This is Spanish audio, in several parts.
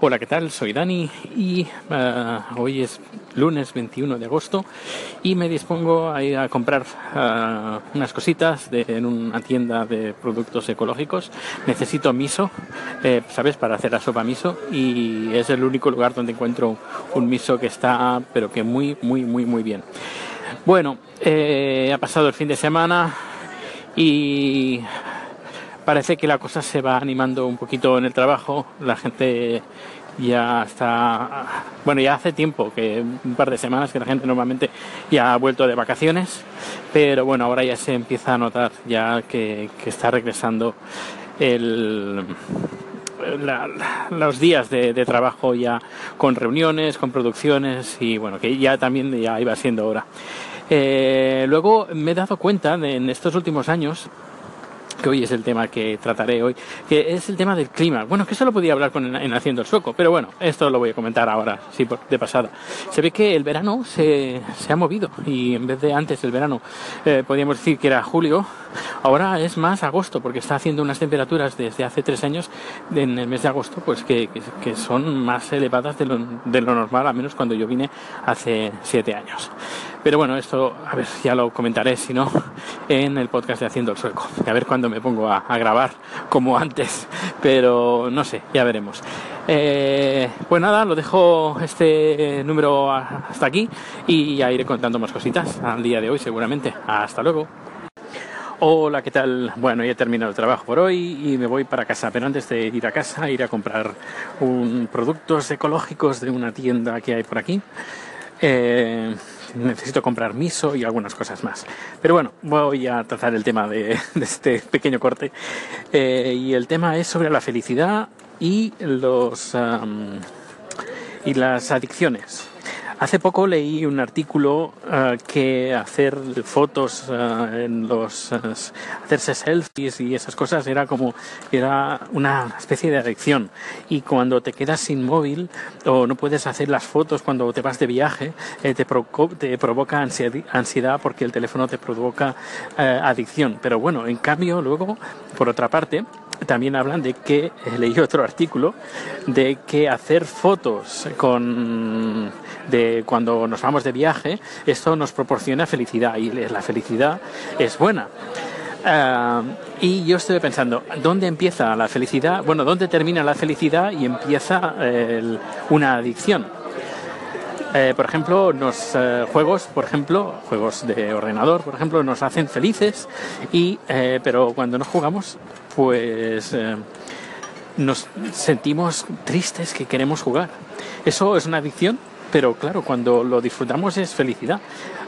Hola, ¿qué tal? Soy Dani y uh, hoy es lunes 21 de agosto y me dispongo a ir a comprar uh, unas cositas en una tienda de productos ecológicos. Necesito miso, eh, ¿sabes? Para hacer la sopa miso y es el único lugar donde encuentro un miso que está, pero que muy, muy, muy, muy bien. Bueno, eh, ha pasado el fin de semana y parece que la cosa se va animando un poquito en el trabajo. La gente ya está, bueno, ya hace tiempo, que un par de semanas que la gente normalmente ya ha vuelto de vacaciones, pero bueno, ahora ya se empieza a notar ya que, que está regresando el, la, los días de, trabajo ya con reuniones, con producciones y bueno, que ya también ya iba siendo hora. Eh, luego me he dado cuenta de, en estos últimos años que hoy es el tema que trataré hoy, que es el tema del clima. Bueno, que eso lo podía hablar con, en Haciendo el Sueco, pero bueno, esto lo voy a comentar ahora, sí, de pasada. Se ve que el verano se, se ha movido y en vez de antes el verano eh, podíamos decir que era julio, ahora es más agosto, porque está haciendo unas temperaturas desde hace tres años en el mes de agosto, pues que, que, que son más elevadas de lo, de lo normal, al menos cuando yo vine hace siete años. Pero bueno, esto, a ver, ya lo comentaré, si no, en el podcast de Haciendo el Sueco. A ver cuándo me pongo a, a grabar como antes. Pero no sé, ya veremos. Eh, pues nada, lo dejo este número hasta aquí y ya iré contando más cositas al día de hoy seguramente. Hasta luego. Hola, ¿qué tal? Bueno, ya he terminado el trabajo por hoy y me voy para casa, pero antes de ir a casa, ir a comprar un, productos ecológicos de una tienda que hay por aquí. Eh, necesito comprar miso y algunas cosas más. Pero bueno, voy a tratar el tema de, este pequeño corte. Eh, y el tema es sobre la felicidad y los y las adicciones. Hace poco leí un artículo uh, que hacer fotos uh, en los uh, hacerse selfies y esas cosas era como era una especie de adicción. Y cuando te quedas sin móvil o no puedes hacer las fotos cuando te vas de viaje eh, te, provo te, provoca ansiedad porque el teléfono te provoca adicción. Pero bueno en cambio luego por otra parte también hablan de que eh, leí otro artículo de que hacer fotos con de cuando nos vamos de viaje esto nos proporciona felicidad y la felicidad es buena uh, y yo estoy pensando dónde empieza la felicidad bueno dónde termina la felicidad y empieza una adicción eh, por ejemplo, los eh, juegos, por ejemplo, juegos de ordenador, por ejemplo, nos hacen felices, y, eh, pero cuando no jugamos, pues eh, nos sentimos tristes que queremos jugar. ¿Eso es una adicción? Pero claro, cuando lo disfrutamos es felicidad.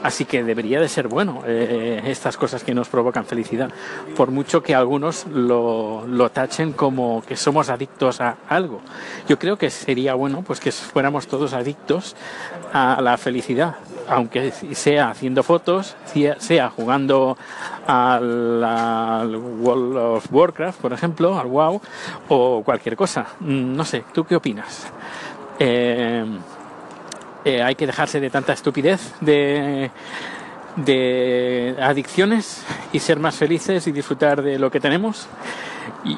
Así que debería de ser bueno eh, estas cosas que nos provocan felicidad. Por mucho que algunos lo, lo, tachen como que somos adictos a algo. Yo creo que sería bueno pues que fuéramos todos adictos a la felicidad aunque sea haciendo fotos, sea jugando al, World of Warcraft, por ejemplo, al WoW, o cualquier cosa. No sé, ¿tú qué opinas? Eh, eh, hay que dejarse de tanta estupidez, de, adicciones y ser más felices y disfrutar de lo que tenemos.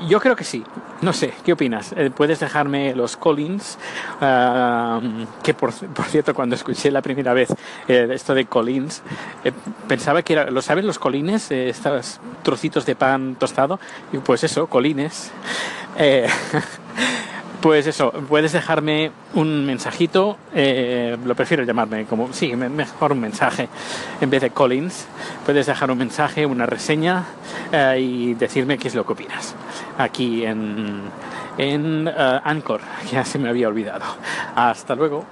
Yo creo que sí. No sé, ¿qué opinas? Eh, Puedes dejarme los Collins, uh, que por, cierto, cuando escuché la primera vez eh, esto de Collins, eh, pensaba que era, ¿lo sabes los colines? Eh, estos trocitos de pan tostado. Y pues eso, colines. Pues eso, puedes dejarme un mensajito, eh, lo prefiero llamarme como, sí, mejor un mensaje en vez de Collins. Puedes dejar un mensaje, una reseña eh, y decirme qué es lo que opinas aquí en, en uh, Anchor, ya se me había olvidado. Hasta luego.